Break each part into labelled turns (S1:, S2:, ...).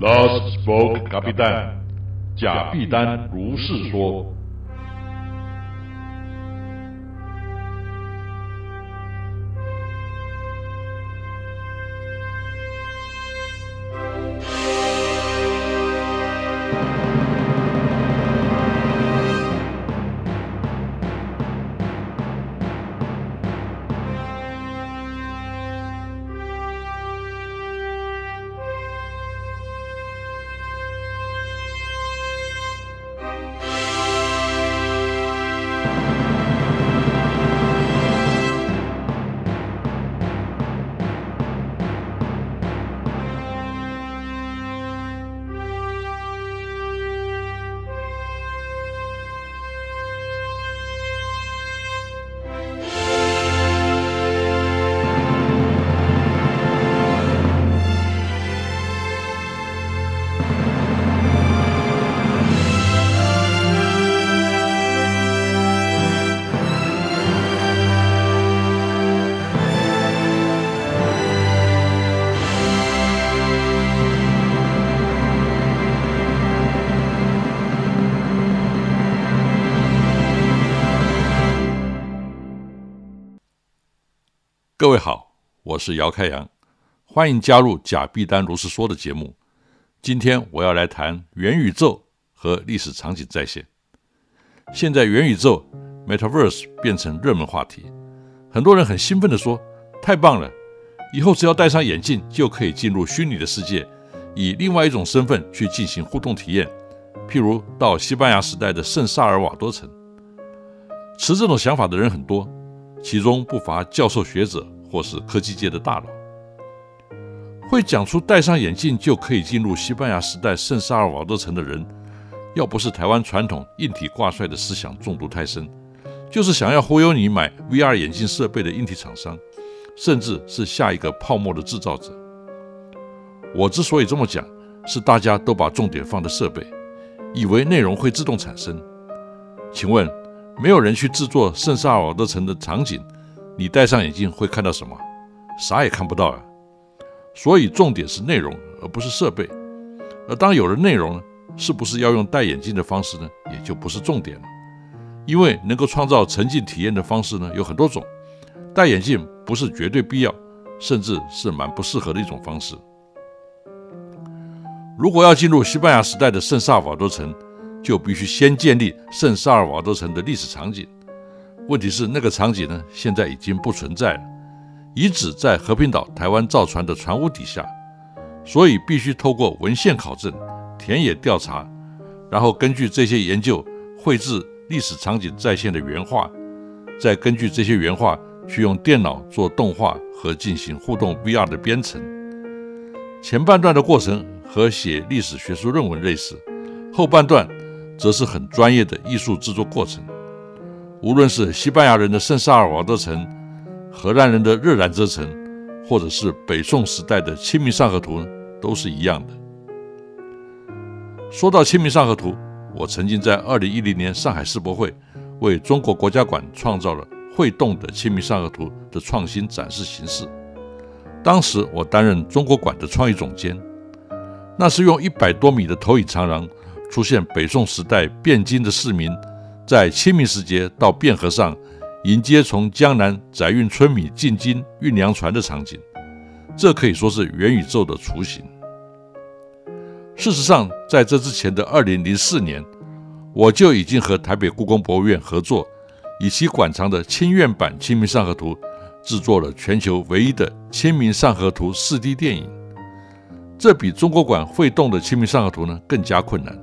S1: Last spoke, 卡比丹，贾碧丹如是说。各位好，我是姚开阳，欢迎加入贾碧丹如是说的节目。今天我要来谈元宇宙和历史场景再现。现在元宇宙 （Metaverse） 变成热门话题，很多人很兴奋地说：“太棒了！以后只要戴上眼镜就可以进入虚拟的世界，以另外一种身份去进行互动体验，譬如到西班牙时代的圣萨尔瓦多城。”持这种想法的人很多。其中不乏教授、学者或是科技界的大佬，会讲出戴上眼镜就可以进入西班牙时代圣萨尔瓦多城的人，要不是台湾传统硬体挂帅的思想中毒太深，就是想要忽悠你买 VR 眼镜设备的硬体厂商，甚至是下一个泡沫的制造者。我之所以这么讲，是大家都把重点放在设备，以为内容会自动产生。请问？没有人去制作圣萨尔瓦多城的场景，你戴上眼镜会看到什么？啥也看不到啊！所以重点是内容，而不是设备。而当有了内容呢，是不是要用戴眼镜的方式呢？也就不是重点了。因为能够创造沉浸体验的方式呢，有很多种。戴眼镜不是绝对必要，甚至是蛮不适合的一种方式。如果要进入西班牙时代的圣萨瓦多城，就必须先建立圣萨尔瓦多城的历史场景。问题是，那个场景呢，现在已经不存在了，遗址在和平岛台湾造船的船坞底下，所以必须透过文献考证、田野调查，然后根据这些研究绘制历史场景再现的原画，再根据这些原画去用电脑做动画和进行互动 VR 的编程。前半段的过程和写历史学术论文类似，后半段。则是很专业的艺术制作过程。无论是西班牙人的圣萨尔瓦多城、荷兰人的热兰遮城，或者是北宋时代的《清明上河图》，都是一样的。说到《清明上河图》，我曾经在2010年上海世博会为中国国家馆创造了会动的《清明上河图》的创新展示形式。当时我担任中国馆的创意总监，那是用一百多米的投影长廊。出现北宋时代汴京的市民在清明时节到汴河上迎接从江南载运春米进京运粮船的场景，这可以说是元宇宙的雏形。事实上，在这之前的2004年，我就已经和台北故宫博物院合作，以其馆藏的清苑版《清明上河图》制作了全球唯一的《清明上河图》4D 电影。这比中国馆会动的《清明上河图》呢更加困难。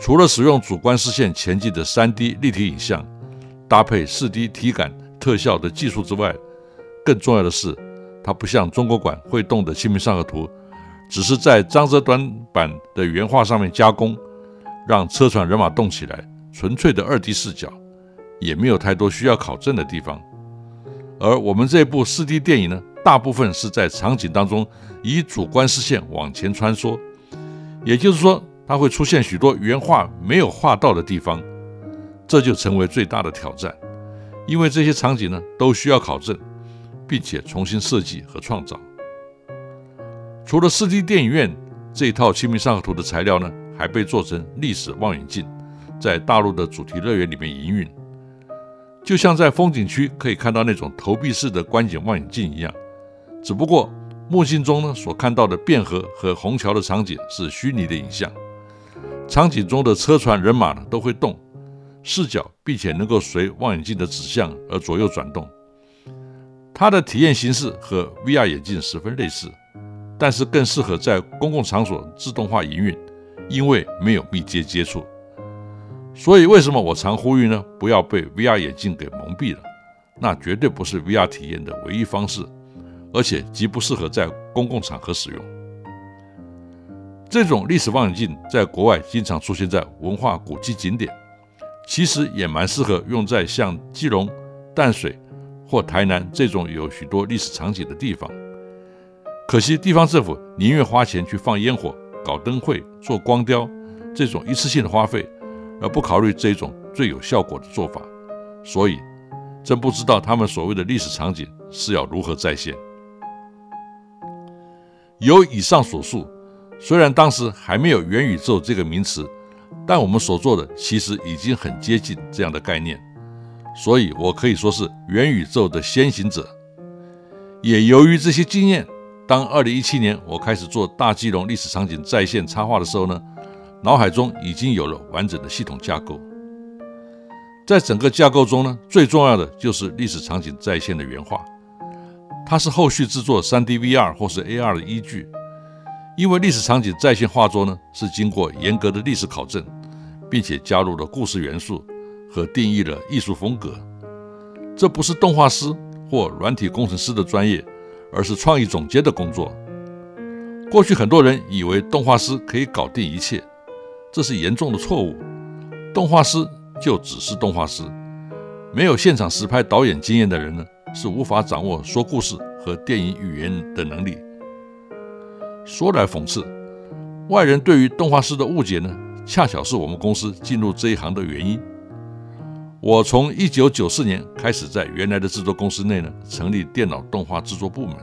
S1: 除了使用主观视线前进的 3D 立体影像，搭配 4D 体感特效的技术之外，更重要的是，它不像中国馆会动的《清明上河图》，只是在张择端版的原画上面加工，让车船人马动起来，纯粹的 2D 视角，也没有太多需要考证的地方。而我们这部 4D 电影呢，大部分是在场景当中以主观视线往前穿梭，也就是说。它会出现许多原画没有画到的地方，这就成为最大的挑战，因为这些场景呢都需要考证，并且重新设计和创造。除了 4D 电影院这一套《清明上河图》的材料呢，还被做成历史望远镜，在大陆的主题乐园里面营运，就像在风景区可以看到那种投币式的观景望远镜一样。只不过梦境中呢所看到的汴河和虹桥的场景是虚拟的影像，场景中的车船人马呢都会动，视角并且能够随望远镜的指向而左右转动。它的体验形式和 VR 眼镜十分类似，但是更适合在公共场所自动化营运，因为没有密接接触。所以，为什么我常呼吁呢？不要被 VR 眼镜给蒙蔽了，那绝对不是 VR 体验的唯一方式，而且极不适合在公共场合使用。这种历史望远镜在国外经常出现在文化古迹景点，其实也蛮适合用在像基隆、淡水。或台南这种有许多历史场景的地方，可惜地方政府宁愿花钱去放烟火、搞灯会、做光雕这种一次性的花费，而不考虑这种最有效果的做法。所以，真不知道他们所谓的历史场景是要如何再现。由以上所述，虽然当时还没有元宇宙这个名词，但我们所做的其实已经很接近这样的概念。所以，我可以说是元宇宙的先行者。也由于这些经验，当2017年我开始做大基隆历史场景在线插画的时候呢，脑海中已经有了完整的系统架构。在整个架构中呢，最重要的就是历史场景在线的原画，它是后续制作 3D VR 或是 AR 的依据。因为历史场景再现画作呢，是经过严格的历史考证，并且加入了故事元素。和定义了艺术风格，这不是动画师或软体工程师的专业，而是创意总监的工作。过去很多人以为动画师可以搞定一切，这是严重的错误。动画师就只是动画师，没有现场实拍导演经验的人呢，是无法掌握说故事和电影语言的能力。说来讽刺，外人对于动画师的误解呢，恰巧是我们公司进入这一行的原因。我从一九九四年开始在原来的制作公司内呢成立电脑动画制作部门，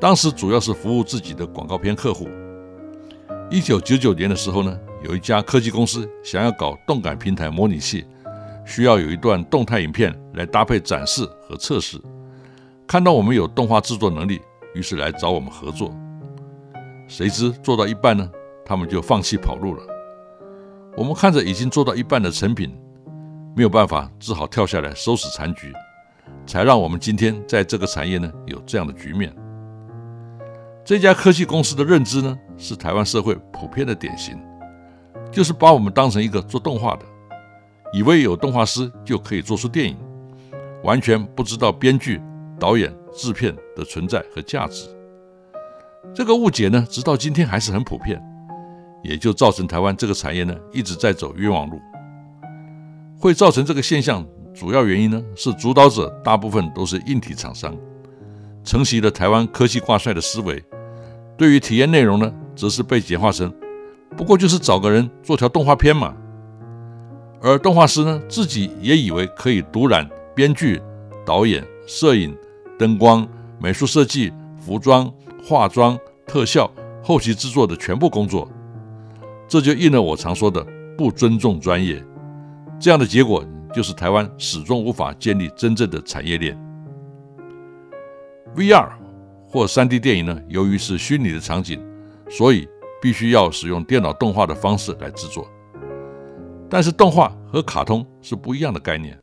S1: 当时主要是服务自己的广告片客户。一九九九年的时候呢，有一家科技公司想要搞动感平台模拟器，需要有一段动态影片来搭配展示和测试。看到我们有动画制作能力，于是来找我们合作。谁知做到一半呢，他们就放弃跑路了。我们看着已经做到一半的成品。没有办法，只好跳下来收拾残局，才让我们今天在这个产业呢有这样的局面。这家科技公司的认知呢，是台湾社会普遍的典型，就是把我们当成一个做动画的，以为有动画师就可以做出电影，完全不知道编剧、导演、制片的存在和价值。这个误解呢，直到今天还是很普遍，也就造成台湾这个产业呢一直在走冤枉路。会造成这个现象，主要原因呢是主导者大部分都是硬体厂商，承袭了台湾科技挂帅的思维。对于体验内容呢，则是被简化成不过就是找个人做条动画片嘛。而动画师呢，自己也以为可以独揽编剧、导演、摄影、灯光、美术设计、服装、化妆、特效、后期制作的全部工作，这就应了我常说的不尊重专业。这样的结果就是台湾始终无法建立真正的产业链。VR 或 3D 电影呢，由于是虚拟的场景，所以必须要使用电脑动画的方式来制作。但是动画和卡通是不一样的概念，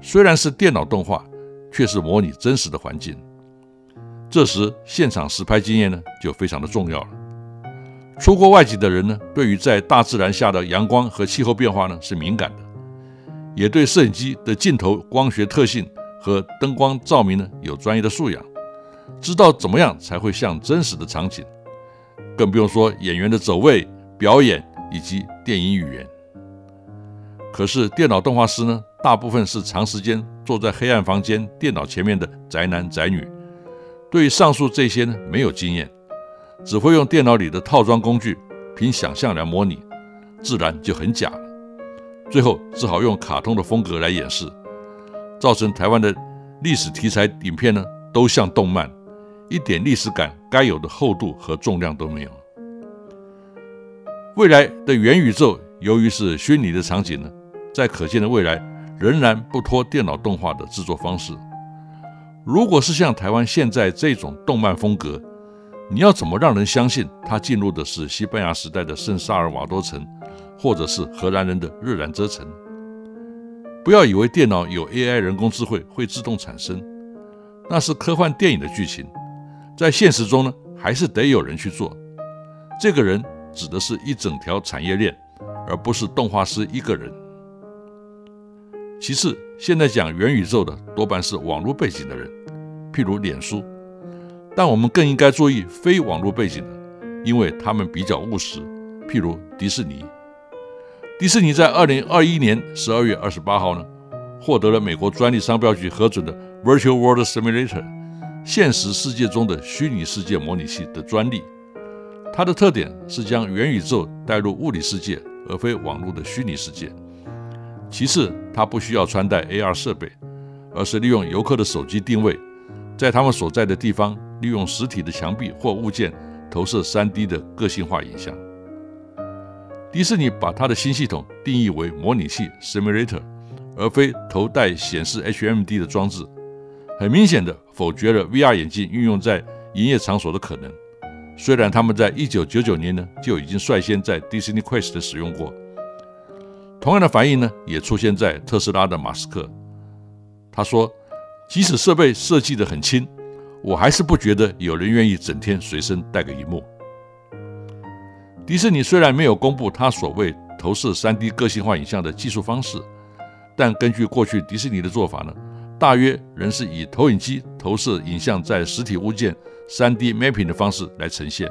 S1: 虽然是电脑动画，却是模拟真实的环境。这时现场实拍经验呢，就非常的重要了。出过外景的人呢，对于在大自然下的阳光和气候变化呢，是敏感的。也对摄影机的镜头、光学特性和灯光照明呢有专业的素养，知道怎么样才会像真实的场景，更不用说演员的走位、表演以及电影语言。可是电脑动画师呢，大部分是长时间坐在黑暗房间电脑前面的宅男宅女，对于上述这些呢没有经验，只会用电脑里的套装工具，凭想象来模拟，自然就很假。最后只好用卡通的风格来演示，造成台湾的历史题材影片呢都像动漫，一点历史感该有的厚度和重量都没有。未来的元宇宙，由于是虚拟的场景呢，在可见的未来仍然不脱电脑动画的制作方式。如果是像台湾现在这种动漫风格，你要怎么让人相信他进入的是西班牙时代的圣萨尔瓦多城，或者是荷兰人的日兰遮城？不要以为电脑有 AI 人工智慧会自动产生，那是科幻电影的剧情，在现实中呢，还是得有人去做。这个人指的是一整条产业链，而不是动画师一个人。其次，现在讲元宇宙的多半是网络背景的人，譬如脸书。但我们更应该注意非网络背景的，因为他们比较务实。譬如迪士尼，迪士尼在二零二一年十二月二十八号呢，获得了美国专利商标局核准的 Virtual World Simulator 现实世界中的虚拟世界模拟器的专利。它的特点是将元宇宙带入物理世界，而非网络的虚拟世界。其次，它不需要穿戴 AR 设备，而是利用游客的手机定位，在他们所在的地方。利用实体的墙壁或物件投射 3D 的个性化影像。迪士尼把它的新系统定义为模拟器 （simulator），而非头戴显示 HMD 的装置，很明显的否决了 VR 眼镜运用在营业场所的可能。虽然他们在1999年呢就已经率先在 Disney Quest 使用过。同样的反应呢也出现在特斯拉的马斯克，他说，即使设备设计得很轻。我还是不觉得有人愿意整天随身带个荧幕。迪士尼虽然没有公布他所谓投射 3D 个性化影像的技术方式，但根据过去迪士尼的做法呢，大约仍是以投影机投射影像在实体物件 3D mapping 的方式来呈现。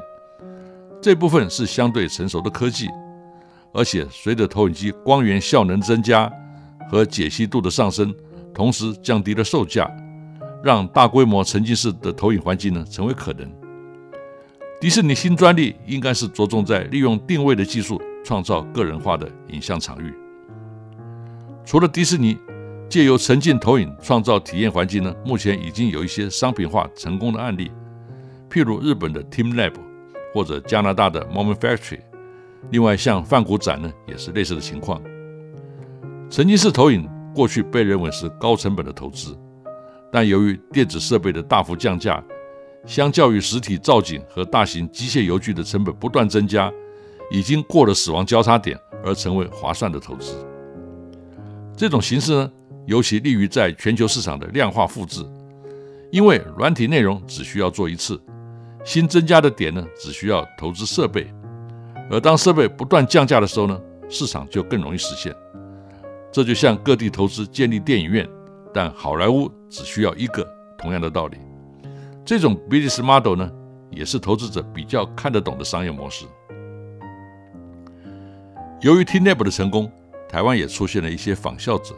S1: 这部分是相对成熟的科技，而且随着投影机光源效能增加和解析度的上升，同时降低了售价。让大规模沉浸式的投影环境呢成为可能。迪士尼新专利应该是着重在利用定位的技术创造个人化的影像场域。除了迪士尼借由沉浸投影创造体验环境呢，目前已经有一些商品化成功的案例，譬如日本的 TeamLab 或者加拿大的 Moment Factory。另外，像泛谷展呢也是类似的情况。沉浸式投影过去被认为是高成本的投资。但由于电子设备的大幅降价，相较于实体造景和大型机械油具的成本不断增加，已经过了死亡交叉点，而成为划算的投资。这种形式呢，尤其利于在全球市场的量化复制，因为软体内容只需要做一次，新增加的点呢，只需要投资设备。而当设备不断降价的时候呢，市场就更容易实现。这就像各地投资建立电影院。但好莱坞只需要一个，同样的道理，这种 business model 呢，也是投资者比较看得懂的商业模式。由于 T-NEP 的成功，台湾也出现了一些仿效者，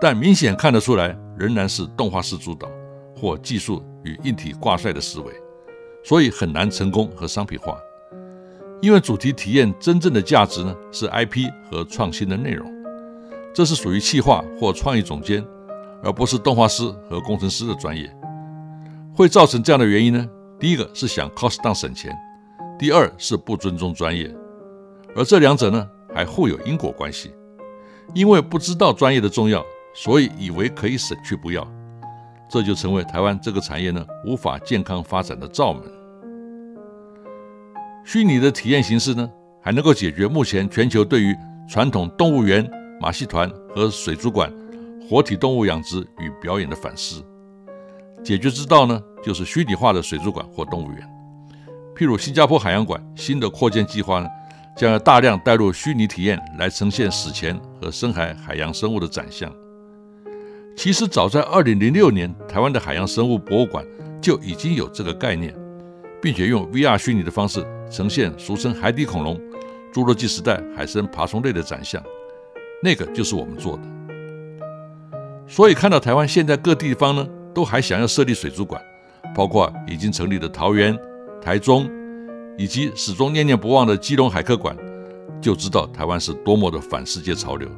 S1: 但明显看得出来，仍然是动画式主导或技术与硬体挂帅的思维，所以很难成功和商品化。因为主题体验真正的价值呢，是 IP 和创新的内容，这是属于企划或创意总监。而不是动画师和工程师的专业，会造成这样的原因呢？第一个是想 cost down 省钱，第二是不尊重专业，而这两者呢还互有因果关系。因为不知道专业的重要，所以以为可以省去不要，这就成为台湾这个产业呢无法健康发展的罩门。虚拟的体验形式呢，还能够解决目前全球对于传统动物园、马戏团和水族馆。活体动物养殖与表演的反思，解决之道呢，就是虚拟化的水族馆或动物园。譬如新加坡海洋馆新的扩建计划呢，将要大量带入虚拟体验来呈现史前和深海海洋生物的展象。其实早在2006年，台湾的海洋生物博物馆就已经有这个概念，并且用 VR 虚拟的方式呈现俗称海底恐龙、侏罗纪时代海生爬虫类的展象。那个就是我们做的。所以看到台湾现在各地方呢，都还想要设立水族馆，包括已经成立的桃园、台中，以及始终念念不忘的基隆海客馆，就知道台湾是多么的反世界潮流。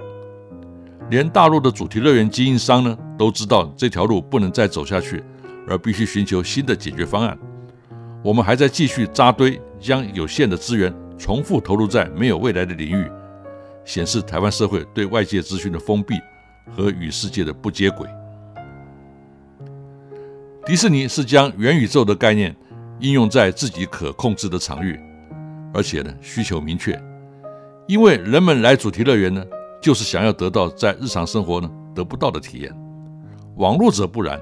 S1: 连大陆的主题乐园经营商呢，都知道这条路不能再走下去，而必须寻求新的解决方案。我们还在继续扎堆，将有限的资源重复投入在没有未来的领域，显示台湾社会对外界资讯的封闭和与世界的不接轨。迪士尼是将元宇宙的概念应用在自己可控制的场域，而且呢需求明确，因为人们来主题乐园呢，就是想要得到在日常生活呢得不到的体验。网络者不然，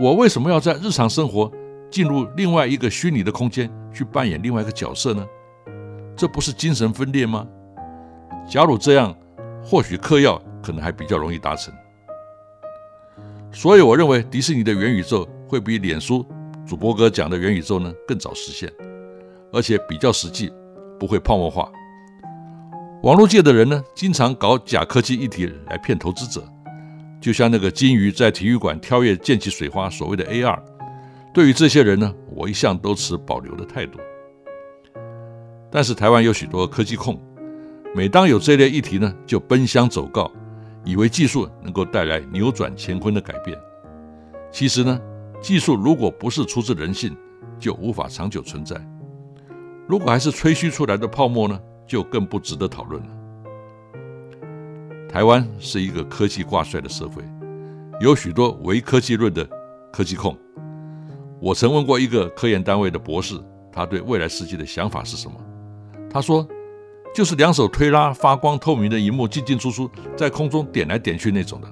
S1: 我为什么要在日常生活进入另外一个虚拟的空间去扮演另外一个角色呢？这不是精神分裂吗？假如这样，或许嗑药可能还比较容易达成。所以我认为迪士尼的元宇宙会比脸书主播哥讲的元宇宙呢更早实现，而且比较实际，不会泡沫化。网络界的人呢，经常搞假科技议题来骗投资者，就像那个金鱼在体育馆跳跃溅起水花，所谓的 AR。对于这些人呢，我一向都持保留的态度。但是台湾有许多科技控，每当有这类议题呢，就奔相走告。以为技术能够带来扭转乾坤的改变，其实呢，技术如果不是出自人性，就无法长久存在。如果还是吹嘘出来的泡沫呢，就更不值得讨论了。台湾是一个科技挂帅的社会，有许多唯科技论的科技控。我曾问过一个科研单位的博士，他对未来世界的想法是什么？他说。就是两手推拉、发光透明的荧幕进进出出，在空中点来点去那种的。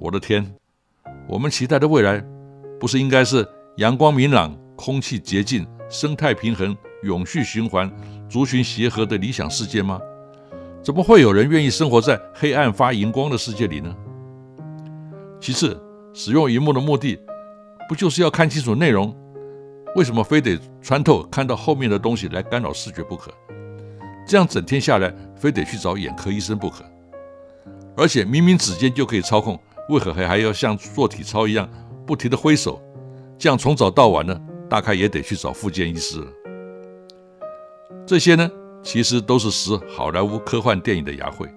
S1: 我的天，我们期待的未来，不是应该是阳光明朗、空气洁净、生态平衡、永续循环、族群协和的理想世界吗？怎么会有人愿意生活在黑暗发荧光的世界里呢？其次，使用荧幕的目的，不就是要看清楚内容？为什么非得穿透看到后面的东西来干扰视觉不可？这样整天下来，非得去找眼科医生不可。而且明明指尖就可以操控，为何还还要像做体操一样不停地挥手？这样从早到晚呢，大概也得去找复健医师了。这些呢，其实都是使好莱坞科幻电影的牙慧，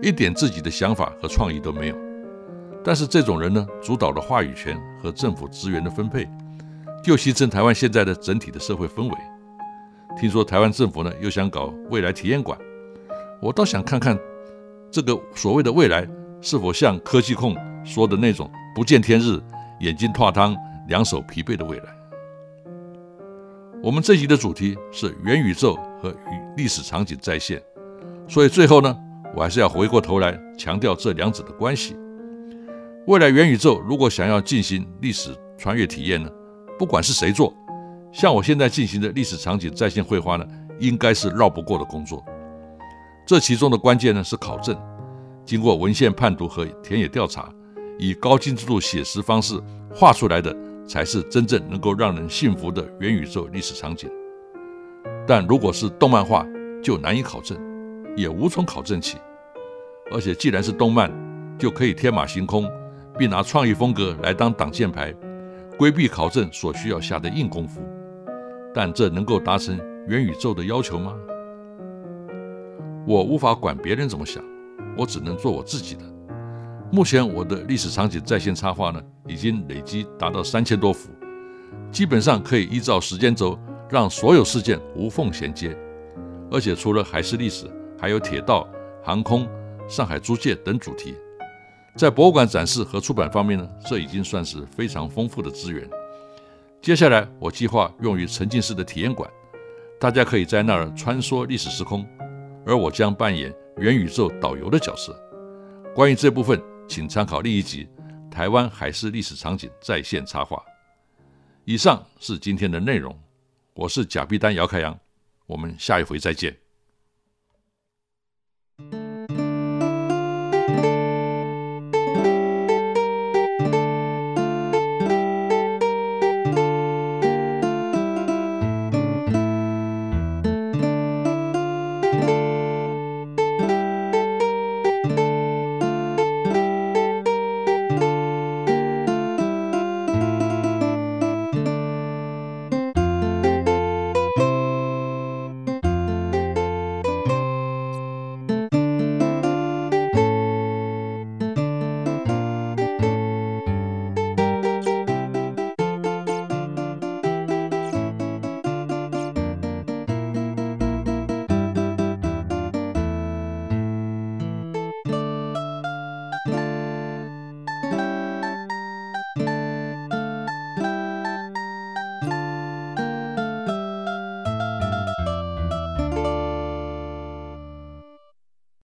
S1: 一点自己的想法和创意都没有。但是这种人呢，主导了话语权和政府资源的分配，就形成台湾现在的整体的社会氛围。听说台湾政府呢又想搞未来体验馆，我倒想看看这个所谓的未来是否像科技控说的那种不见天日、眼睛拓汤、两手疲惫的未来。我们这集的主题是元宇宙和与历史场景再现，所以最后呢，我还是要回过头来强调这两者的关系。未来元宇宙如果想要进行历史穿越体验呢，不管是谁做。像我现在进行的历史场景在线绘画呢，应该是绕不过的工作。这其中的关键呢是考证，经过文献判读和田野调查，以高精致度写实方式画出来的，才是真正能够让人信服的元宇宙历史场景。但如果是动漫画，就难以考证，也无从考证起。而且既然是动漫，就可以天马行空，并拿创意风格来当挡箭牌，规避考证所需要下的硬功夫。但这能够达成元宇宙的要求吗？我无法管别人怎么想，我只能做我自己的。目前我的历史场景在线插画呢，已经累积达到三千多幅，基本上可以依照时间轴让所有事件无缝衔接。而且除了海事历史，还有铁道、航空、上海租界等主题。在博物馆展示和出版方面呢，这已经算是非常丰富的资源。接下来，我计划用于沉浸式的体验馆，大家可以在那儿穿梭历史时空，而我将扮演元宇宙导游的角色。关于这部分，请参考另一集《台湾海事历史场景在线插画》。以上是今天的内容，我是贾碧丹姚开阳，我们下一回再见。